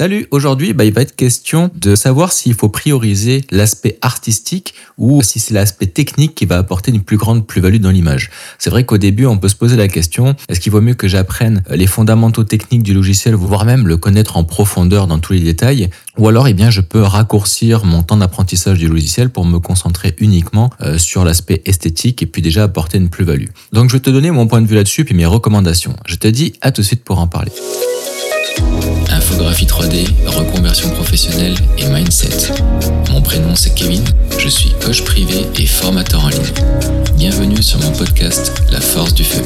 Salut, aujourd'hui bah, il va être question de savoir s'il faut prioriser l'aspect artistique ou si c'est l'aspect technique qui va apporter une plus grande plus-value dans l'image. C'est vrai qu'au début on peut se poser la question, est-ce qu'il vaut mieux que j'apprenne les fondamentaux techniques du logiciel, voire même le connaître en profondeur dans tous les détails, ou alors eh bien, je peux raccourcir mon temps d'apprentissage du logiciel pour me concentrer uniquement euh, sur l'aspect esthétique et puis déjà apporter une plus-value. Donc je vais te donner mon point de vue là-dessus puis mes recommandations. Je te dis à tout de suite pour en parler. Infographie 3D, reconversion professionnelle et mindset. Mon prénom c'est Kevin, je suis coach privé et formateur en ligne. Bienvenue sur mon podcast La force du feu.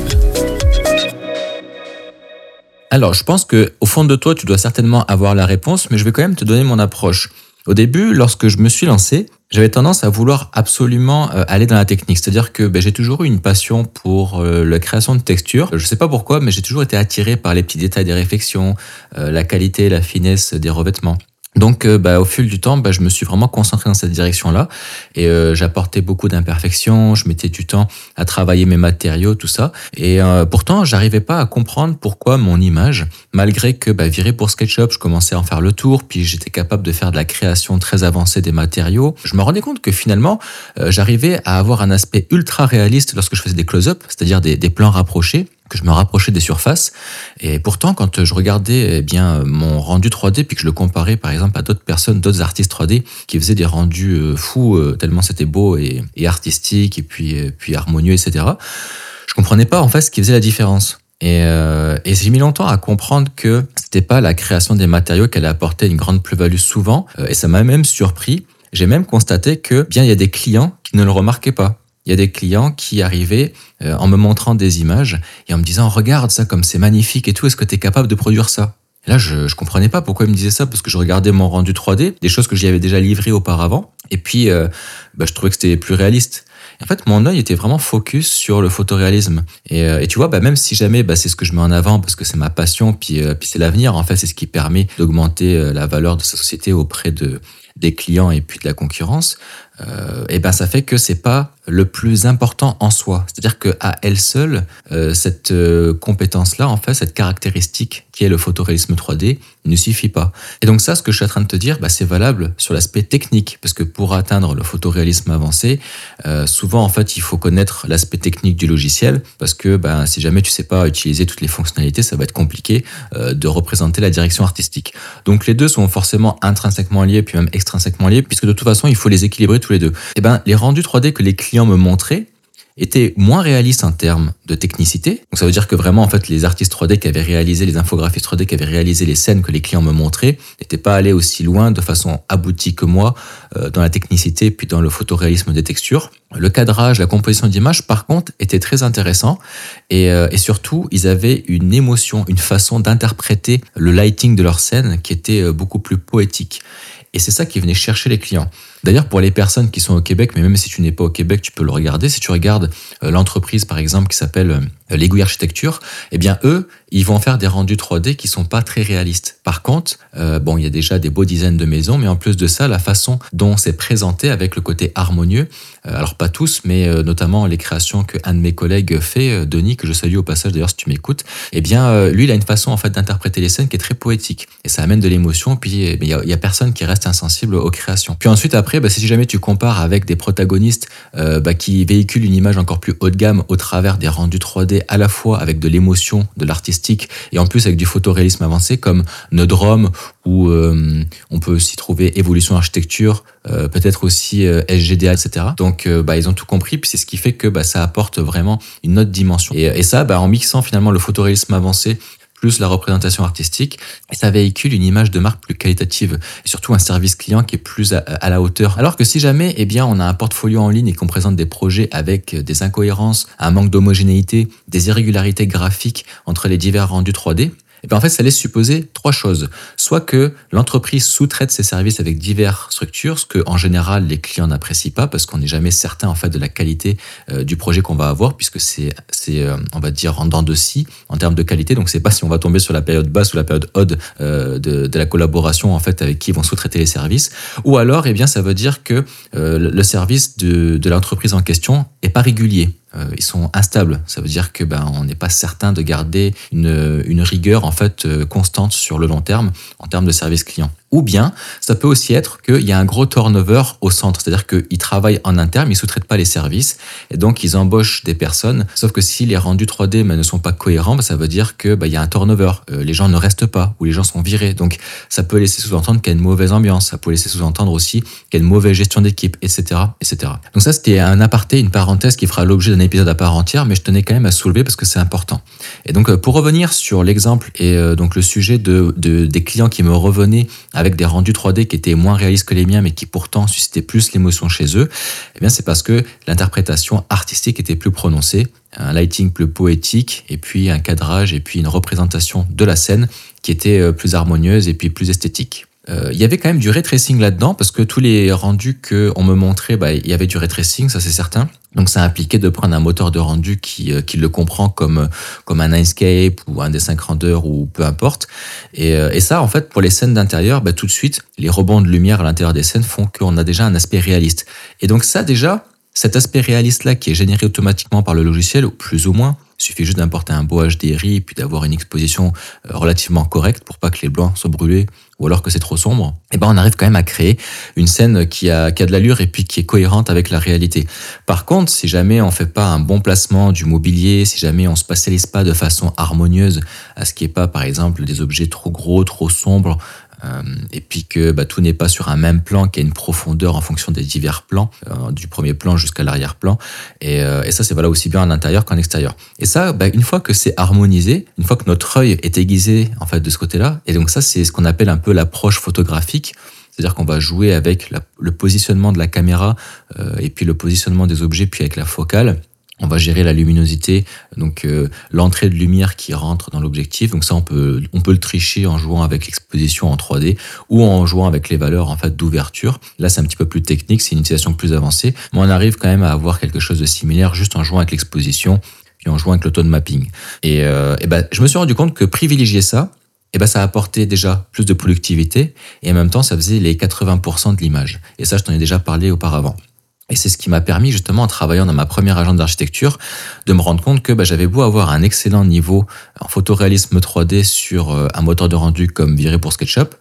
Alors, je pense que au fond de toi, tu dois certainement avoir la réponse, mais je vais quand même te donner mon approche. Au début, lorsque je me suis lancé, j'avais tendance à vouloir absolument euh, aller dans la technique. C'est-à-dire que ben, j'ai toujours eu une passion pour euh, la création de textures. Je ne sais pas pourquoi, mais j'ai toujours été attiré par les petits détails des réflexions, euh, la qualité, la finesse des revêtements. Donc, euh, bah, au fil du temps, bah, je me suis vraiment concentré dans cette direction-là et euh, j'apportais beaucoup d'imperfections. Je mettais du temps à travailler mes matériaux, tout ça. Et euh, pourtant, j'arrivais pas à comprendre pourquoi mon image, malgré que bah, viré pour SketchUp, je commençais à en faire le tour, puis j'étais capable de faire de la création très avancée des matériaux. Je me rendais compte que finalement, euh, j'arrivais à avoir un aspect ultra réaliste lorsque je faisais des close-up, c'est-à-dire des, des plans rapprochés que je me rapprochais des surfaces. Et pourtant, quand je regardais eh bien mon rendu 3D, puis que je le comparais par exemple à d'autres personnes, d'autres artistes 3D qui faisaient des rendus euh, fous, euh, tellement c'était beau et, artistique, et puis, euh, puis harmonieux, etc., je comprenais pas en fait ce qui faisait la différence. Et, euh, et j'ai mis longtemps à comprendre que c'était pas la création des matériaux qui allait apporter une grande plus-value souvent, et ça m'a même surpris. J'ai même constaté que bien il y a des clients qui ne le remarquaient pas. Il y a des clients qui arrivaient euh, en me montrant des images et en me disant regarde ça comme c'est magnifique et tout, est-ce que tu es capable de produire ça? Là, je, je comprenais pas pourquoi ils me disaient ça, parce que je regardais mon rendu 3D, des choses que j'y avais déjà livrées auparavant, et puis euh, bah, je trouvais que c'était plus réaliste. En fait, mon œil était vraiment focus sur le photoréalisme. Et, euh, et tu vois, bah, même si jamais bah, c'est ce que je mets en avant parce que c'est ma passion, puis, euh, puis c'est l'avenir, en fait, c'est ce qui permet d'augmenter euh, la valeur de sa société auprès de, des clients et puis de la concurrence, euh, et ben ça fait que c'est pas le plus important en soi. C'est-à-dire que à elle seule, euh, cette euh, compétence-là, en fait, cette caractéristique qui est le photoréalisme 3D, ne suffit pas. Et donc ça, ce que je suis en train de te dire, bah, c'est valable sur l'aspect technique, parce que pour atteindre le photoréalisme avancé, euh, souvent en fait, il faut connaître l'aspect technique du logiciel, parce que bah, si jamais tu sais pas utiliser toutes les fonctionnalités, ça va être compliqué de représenter la direction artistique. Donc les deux sont forcément intrinsèquement liés, puis même extrinsèquement liés, puisque de toute façon, il faut les équilibrer les deux. Et ben, les rendus 3D que les clients me montraient étaient moins réalistes en termes de technicité. Donc ça veut dire que vraiment en fait les artistes 3D qui avaient réalisé les infographistes 3D qui avaient réalisé les scènes que les clients me montraient n'étaient pas allés aussi loin de façon aboutie que moi euh, dans la technicité puis dans le photoréalisme des textures. Le cadrage, la composition d'image par contre était très intéressant et, euh, et surtout ils avaient une émotion, une façon d'interpréter le lighting de leur scène qui était euh, beaucoup plus poétique. Et c'est ça qui venait chercher les clients. D'ailleurs, pour les personnes qui sont au Québec, mais même si tu n'es pas au Québec, tu peux le regarder. Si tu regardes euh, l'entreprise, par exemple, qui s'appelle euh, l'Aiguille Architecture, eh bien, eux, ils vont faire des rendus 3D qui sont pas très réalistes. Par contre, euh, bon, il y a déjà des beaux dizaines de maisons, mais en plus de ça, la façon dont c'est présenté avec le côté harmonieux, alors pas tous, mais notamment les créations que un de mes collègues fait, Denis, que je salue au passage d'ailleurs si tu m'écoutes, eh bien, lui, il a une façon en fait d'interpréter les scènes qui est très poétique. Et ça amène de l'émotion, puis eh il y, a- il y a personne qui reste insensible aux créations. Puis ensuite, après, bah, si jamais tu compares avec des protagonistes euh, bah, qui véhiculent une image encore plus haut de gamme au travers des rendus 3D, à la fois avec de l'émotion, de l'artistique, et en plus avec du photoréalisme avancé comme Nodrome, où euh, on peut aussi trouver Évolution Architecture, euh, peut-être aussi euh, SGDA, etc. Donc, bah, ils ont tout compris, puis c'est ce qui fait que ça apporte vraiment une autre dimension. Et, ça, en mixant finalement le photoréalisme avancé plus la représentation artistique, et ça véhicule une image de marque plus qualitative et surtout un service client qui est plus à, la hauteur. Alors que si jamais, eh bien, on a un portfolio en ligne et qu'on présente des projets avec des incohérences, un manque d'homogénéité, des irrégularités graphiques entre les divers rendus 3D, eh bien, en fait, ça laisse supposer trois choses. Soit que l'entreprise sous-traite ses services avec diverses structures, ce que en général les clients n'apprécient pas parce qu'on n'est jamais certain en fait de la qualité euh, du projet qu'on va avoir puisque c'est euh, on va dire en dents de scie en termes de qualité. Donc c'est pas si on va tomber sur la période basse ou la période haute euh, de, la collaboration en fait avec qui vont sous-traiter les services. Ou alors, eh bien, ça veut dire que le- le service de, de l'entreprise en question est pas régulier. Euh, ils sont instables. Ça veut dire que ben, on n'est pas certain de garder une, une rigueur en fait euh, constante sur le long terme en termes de service client. Ou bien, ça peut aussi être qu'il y a un gros turnover au centre, c'est-à-dire qu'ils travaillent en interne, mais ils sous-traitent pas les services, et donc ils embauchent des personnes. Sauf que si les rendus 3D mais, ne sont pas cohérents, ben, ça veut dire que ben, y a un turnover. Euh, les gens ne restent pas, ou les gens sont virés. Donc ça peut laisser sous-entendre qu'il y a une mauvaise ambiance. Ça peut laisser sous-entendre aussi qu'il y a une mauvaise gestion d'équipe, etc., etc. Donc ça, c'était un aparté, une parenthèse qui fera l'objet d'un épisode à part entière, mais je tenais quand même à soulever parce que c'est important. Et donc, euh, pour revenir sur l'exemple et euh, donc le sujet de, des clients qui me revenaient avec des rendus 3D qui étaient moins réalistes que les miens, mais qui pourtant suscitaient plus l'émotion chez eux, eh bien, c'est parce que l'interprétation artistique était plus prononcée, un lighting plus poétique, et puis un cadrage, et puis une représentation de la scène qui était euh, plus harmonieuse et puis plus esthétique. Euh, il y avait quand même du ray tracing là-dedans parce que tous les rendus qu'on me montrait, bah, il y avait du ray tracing, ça c'est certain. Donc ça impliquait de prendre un moteur de rendu qui, euh, qui le comprend comme, comme un Inkscape ou un dessin grandeur ou peu importe. Et, euh, et ça, en fait, pour les scènes d'intérieur, bah, tout de suite, les rebonds de lumière à l'intérieur des scènes font qu'on a déjà un aspect réaliste. Et donc ça déjà, cet aspect réaliste-là qui est généré automatiquement par le logiciel, plus ou moins, il suffit juste d'importer un beau HDRI et puis d'avoir une exposition relativement correcte pour pas que les blancs soient brûlés ou alors que c'est trop sombre, eh ben on arrive quand même à créer une scène qui a, de l'allure et puis qui est cohérente avec la réalité. Par contre, si jamais on fait pas un bon placement du mobilier, si jamais on se spatialise pas de façon harmonieuse à ce qui est pas, par exemple, des objets trop gros, trop sombres, euh, et puis que bah, tout n'est pas sur un même plan, qu'il y a une profondeur en fonction des divers plans, euh, du premier plan jusqu'à l'arrière-plan. Et, euh, et, ça, c'est valable aussi bien en intérieur qu'en extérieur. Et ça, bah, une fois que c'est harmonisé, une fois que notre œil est aiguisé en fait de ce côté-là, et donc ça, c'est ce qu'on appelle un peu l'approche photographique. C'est-à-dire qu'on va jouer avec le positionnement de la caméra et puis le positionnement des objets, puis avec la focale on va gérer la luminosité, donc euh, l'entrée de lumière qui rentre dans l'objectif. Donc ça, on peut, on peut le tricher en jouant avec l'exposition en 3D ou en jouant avec les valeurs en fait d'ouverture. Là, c'est un petit peu plus technique, c'est une utilisation plus avancée, mais on arrive quand même à avoir quelque chose de similaire juste en jouant avec l'exposition puis en jouant avec le tone mapping. Et, euh, ben, je me suis rendu compte que privilégier ça, et ben ça apportait déjà plus de productivité et en même temps, ça faisait les 80% de l'image. Et ça, je t'en ai déjà parlé auparavant. Et c'est ce qui m'a permis justement en travaillant dans ma première agence d'architecture de me rendre compte que bah, j'avais beau avoir un excellent niveau en photoréalisme 3D sur euh, un moteur de rendu comme viré pour SketchUp,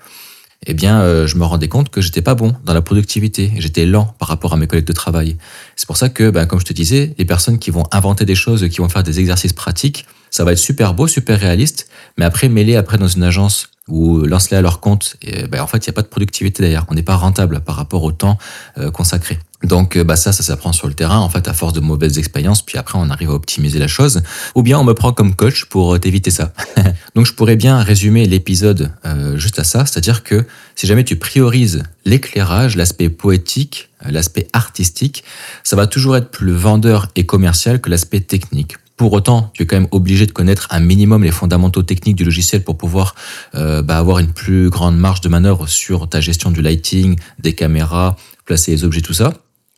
eh bien euh, je me rendais compte que j'étais pas bon dans la productivité, j'étais lent par rapport à mes collègues de travail. C'est pour ça que, bah, comme je te disais, les personnes qui vont inventer des choses, qui vont faire des exercices pratiques, ça va être super beau, super réaliste, mais après mêler après dans une agence ou lance-les à leur compte, et, ben, en fait il n'y a pas de productivité d'ailleurs, on n'est pas rentable par rapport au temps euh, consacré. Donc euh, bah ça, ça s'apprend sur le terrain, en fait, à force de mauvaises expériences, puis après on arrive à optimiser la chose. Ou bien on me prend comme coach pour euh, t'éviter ça. Donc je pourrais bien résumer l'épisode euh, juste à ça, c'est-à-dire que si jamais tu priorises l'éclairage, l'aspect poétique, l'aspect artistique, ça va toujours être plus vendeur et commercial que l'aspect technique. Pour autant, tu es quand même obligé de connaître un minimum les fondamentaux techniques du logiciel pour pouvoir euh, bah, avoir une plus grande marge de manœuvre sur ta gestion du lighting, des caméras, placer les objets, tout ça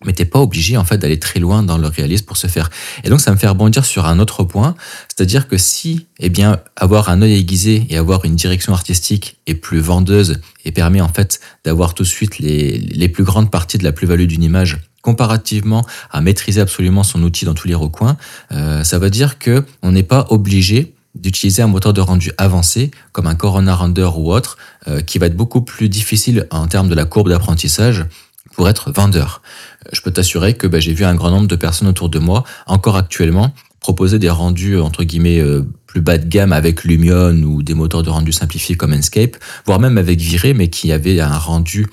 mais t'es pas obligé en fait d'aller très loin dans le réalisme pour se faire. Et donc ça me fait rebondir sur un autre point, c'est-à-dire que si, eh bien, avoir un œil aiguisé et avoir une direction artistique est plus vendeuse et permet en fait d'avoir tout de suite les, les plus grandes parties de la plus-value d'une image comparativement à maîtriser absolument son outil dans tous les recoins, euh, ça veut dire que on n'est pas obligé d'utiliser un moteur de rendu avancé comme un Corona Render ou autre, euh, qui va être beaucoup plus difficile en termes de la courbe d'apprentissage pour être vendeur. Je peux t'assurer que bah, j'ai vu un grand nombre de personnes autour de moi, encore actuellement, proposer des rendus entre guillemets euh, plus bas de gamme avec Lumion ou des moteurs de rendu simplifiés comme Enscape, voire même avec Viré, mais qui avaient un rendu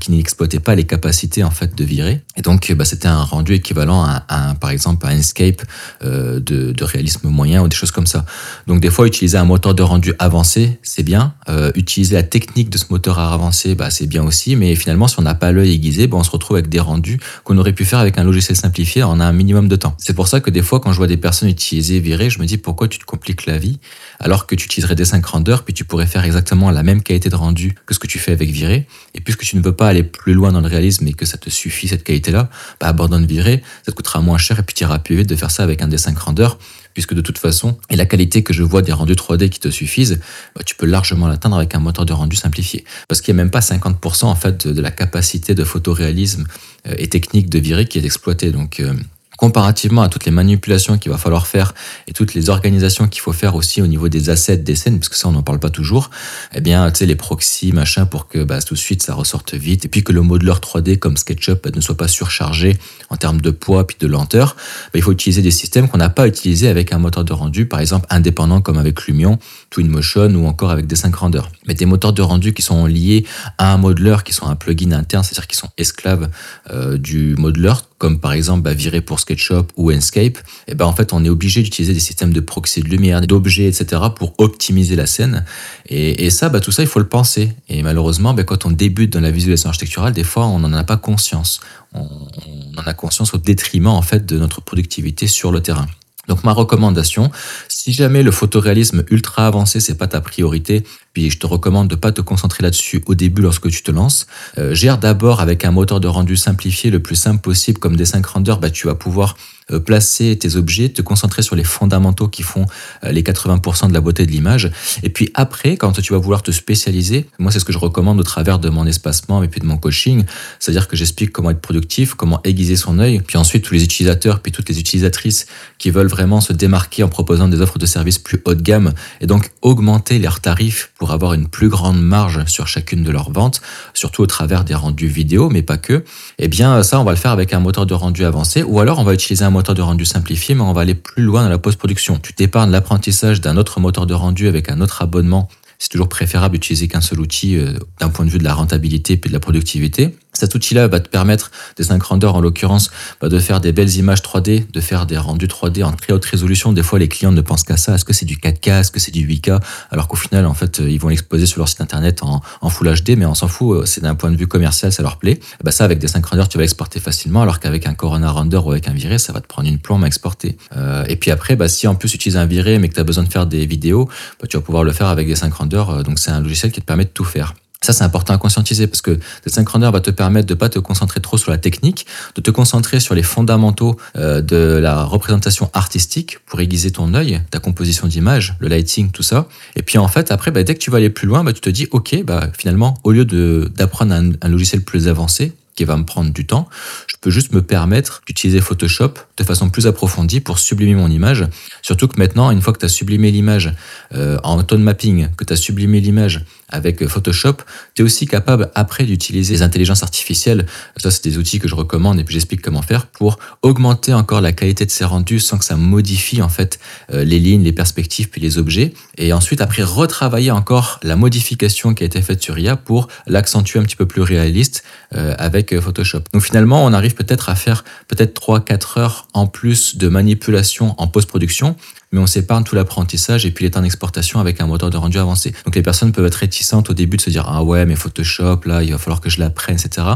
qui n'exploitait pas les capacités en fait de virer. Et donc, bah, c'était un rendu équivalent à, par exemple, à un escape euh, de, de, réalisme moyen ou des choses comme ça. Donc, des fois, utiliser un moteur de rendu avancé, c'est bien. Euh, utiliser la technique de ce moteur à avancer, bah, c'est bien aussi. Mais finalement, si on n'a pas l'œil aiguisé, bah, on se retrouve avec des rendus qu'on aurait pu faire avec un logiciel simplifié en un minimum de temps. C'est pour ça que des fois, quand je vois des personnes utiliser virer, je me dis pourquoi tu te compliques la vie alors que tu utiliserais des 5 rendeurs, puis tu pourrais faire exactement la même qualité de rendu que ce que tu fais avec virer. Et puisque tu ne veux pas aller plus loin dans le réalisme et que ça te suffit cette qualité-là, bah abandonne virer, ça te coûtera moins cher et puis tu iras plus vite de faire ça avec un D5 render, puisque de toute façon, et la qualité que je vois des rendus 3D qui te suffisent, bah, tu peux largement l'atteindre avec un moteur de rendu simplifié. Parce qu'il n'y a même pas 50% en fait de, la capacité de photoréalisme euh, et technique de virer qui est exploitée. Donc euh, comparativement à toutes les manipulations qu'il va falloir faire et toutes les organisations qu'il faut faire aussi au niveau des assets des scènes, parce que ça on n'en parle pas toujours, eh bien tu sais les proxys machin pour que bah, tout de suite ça ressorte vite et puis que le modeler 3D comme SketchUp ne soit pas surchargé en termes de poids puis de lenteur, bah, il faut utiliser des systèmes qu'on n'a pas utilisés avec un moteur de rendu par exemple indépendant comme avec Lumion, Twinmotion ou encore avec des 5 Render. Mais des moteurs de rendu qui sont liés à un modeler, qui sont un plugin interne, c'est-à-dire qui sont esclaves euh, du modeler, comme par exemple bah, virer pour SketchUp ou Enscape, et eh ben en fait on est obligé d'utiliser des systèmes de proxy de lumière, d'objets, etc. pour optimiser la scène. Et, ça, bah, tout ça, il faut le penser. Et malheureusement, bah, quand on débute dans la visualisation architecturale, des fois on n'en a pas conscience. On, on en a conscience au détriment en fait de notre productivité sur le terrain. Donc ma recommandation, si jamais le photoréalisme ultra avancé c'est pas ta priorité, puis je te recommande de pas te concentrer là-dessus au début lorsque tu te lances. Euh, gère d'abord avec un moteur de rendu simplifié le plus simple possible comme des 5 Render, bah tu vas pouvoir placer tes objets, te concentrer sur les fondamentaux qui font euh, les 80% de la beauté de l'image. Et puis après, quand tu vas vouloir te spécialiser, moi c'est ce que je recommande au travers de mon espacement et puis de mon coaching, c'est-à-dire que j'explique comment être productif, comment aiguiser son œil, puis ensuite tous les utilisateurs, puis toutes les utilisatrices qui veulent vraiment se démarquer en proposant des offres de services plus haut de gamme et donc augmenter leurs tarifs pour avoir une plus grande marge sur chacune de leurs ventes, surtout au travers des rendus vidéo, mais pas que. Eh bien ça, on va le faire avec un moteur de rendu avancé ou alors on va utiliser un moteur de rendu simplifié, mais on va aller plus loin dans la post-production. Tu t'épargnes l'apprentissage d'un autre moteur de rendu avec un autre abonnement. C'est toujours préférable d'utiliser qu'un seul outil euh, d'un point de vue de la rentabilité et de la productivité. Cet outil-là va te permettre, des 5 rendeurs en l'occurrence, bah, de faire des belles images 3D, de faire des rendus 3D en très haute résolution. Des fois, les clients ne pensent qu'à ça. Est-ce que c'est du 4K Est-ce que c'est du 8K Alors qu'au final, en fait, ils vont l'exposer sur leur site internet en, Full HD, mais on s'en fout. Euh, c'est d'un point de vue commercial, ça leur plaît. Bah, ça, avec des 5 rendeurs, tu vas exporter facilement, alors qu'avec un Corona Render ou avec un viré, ça va te prendre une plombe à exporter. Euh, et puis après, bah, si en plus tu utilises un viré, mais que tu as besoin de faire des vidéos, bah, tu vas pouvoir le faire avec des 5 rendeurs. Euh, donc c'est un logiciel qui te permet de tout faire. Ça, c'est important à conscientiser parce que le synchroneur va te permettre de pas te concentrer trop sur la technique, de te concentrer sur les fondamentaux euh, de la représentation artistique pour aiguiser ton œil, ta composition d'image, le lighting, tout ça. Et puis en fait, après, bah, dès que tu vas aller plus loin, bah, tu te dis, ok, bah, finalement, au lieu d'apprendre un, un logiciel plus avancé, qui va me prendre du temps, je peux juste me permettre d'utiliser Photoshop de façon plus approfondie pour sublimer mon image. Surtout que maintenant, une fois que tu as sublimé l'image euh, en tone mapping, que tu as sublimé l'image avec Photoshop, tu es aussi capable après d'utiliser les intelligences artificielles. Ça, c'est des outils que je recommande et puis j'explique comment faire pour augmenter encore la qualité de ces rendus sans que ça modifie en fait euh, les lignes, les perspectives puis les objets. Et ensuite, après, retravailler encore la modification qui a été faite sur IA pour l'accentuer un petit peu plus réaliste euh, avec Photoshop. Donc finalement, on arrive peut-être à faire peut-être 3-4 heures en plus de manipulation en post-production mais on s'épargne tout l'apprentissage et puis temps d'exportation avec un moteur de rendu avancé. Donc les personnes peuvent être réticentes au début de se dire ah ouais mais Photoshop là il va falloir que je l'apprenne etc.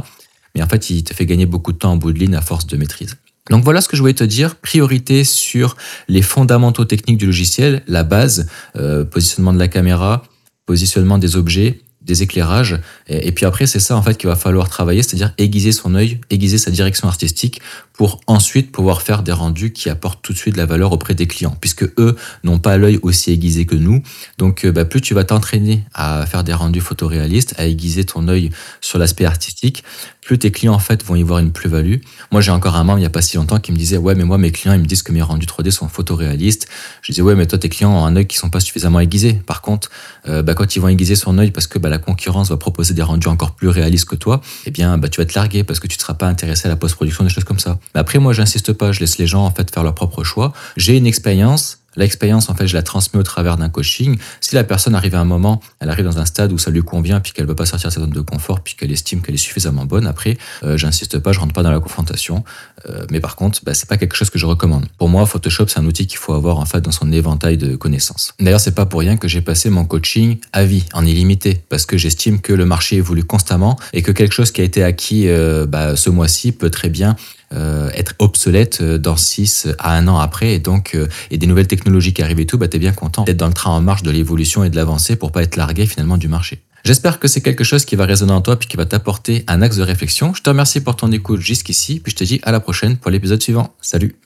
Mais en fait il te fait gagner beaucoup de temps en bout de ligne à force de maîtrise. Donc voilà ce que je voulais te dire. Priorité sur les fondamentaux techniques du logiciel, la base, euh, positionnement de la caméra, positionnement des objets, des éclairages. Et, puis après, c'est ça en fait qu'il va falloir travailler, c'est-à-dire aiguiser son œil, aiguiser sa direction artistique pour ensuite pouvoir faire des rendus qui apportent tout de suite de la valeur auprès des clients, puisque eux n'ont pas l'œil aussi aiguisé que nous. Donc, euh, bah, plus tu vas t'entraîner à faire des rendus photoréalistes, à aiguiser ton œil sur l'aspect artistique, plus tes clients en fait vont y voir une plus-value. Moi, j'ai encore un membre il n'y a pas si longtemps qui me disait ouais, mais moi mes clients ils me disent que mes rendus 3D sont photoréalistes. Je disais ouais, mais toi tes clients ont un œil qui sont pas suffisamment aiguisés. Par contre, euh, bah, quand ils vont aiguiser son œil parce que bah, la concurrence va proposer des rendus encore plus réalistes que toi, eh bien bah, tu vas te larguer parce que tu ne seras pas intéressé à la post-production des choses comme ça. Mais après, moi, j'insiste pas, je laisse les gens en fait faire leur propre choix. J'ai une expérience L'expérience, en fait, je la transmets au travers d'un coaching. Si la personne arrive à un moment, elle arrive dans un stade où ça lui convient, puis qu'elle ne veut pas sortir de sa zone de confort, puis qu'elle estime qu'elle est suffisamment bonne, après, euh, j'insiste pas, je rentre pas dans la confrontation. Euh, mais par contre, bah, c'est pas quelque chose que je recommande. Pour moi, Photoshop, c'est un outil qu'il faut avoir en fait dans son éventail de connaissances. D'ailleurs, c'est pas pour rien que j'ai passé mon coaching à vie, en illimité, parce que j'estime que le marché évolue constamment et que quelque chose qui a été acquis euh, bah, ce mois-ci peut très bien euh, être obsolète euh, dans 6 à 1 an après. Et donc, euh, et des nouvelles technologies qui arrivent et tout, bah, tu es bien content d'être dans le train en marche de l'évolution et de l'avancée pour pas être largué finalement du marché. J'espère que c'est quelque chose qui va résonner en toi puis qui va t'apporter un axe de réflexion. Je te remercie pour ton écoute jusqu'ici, puis je te dis à la prochaine pour l'épisode suivant. Salut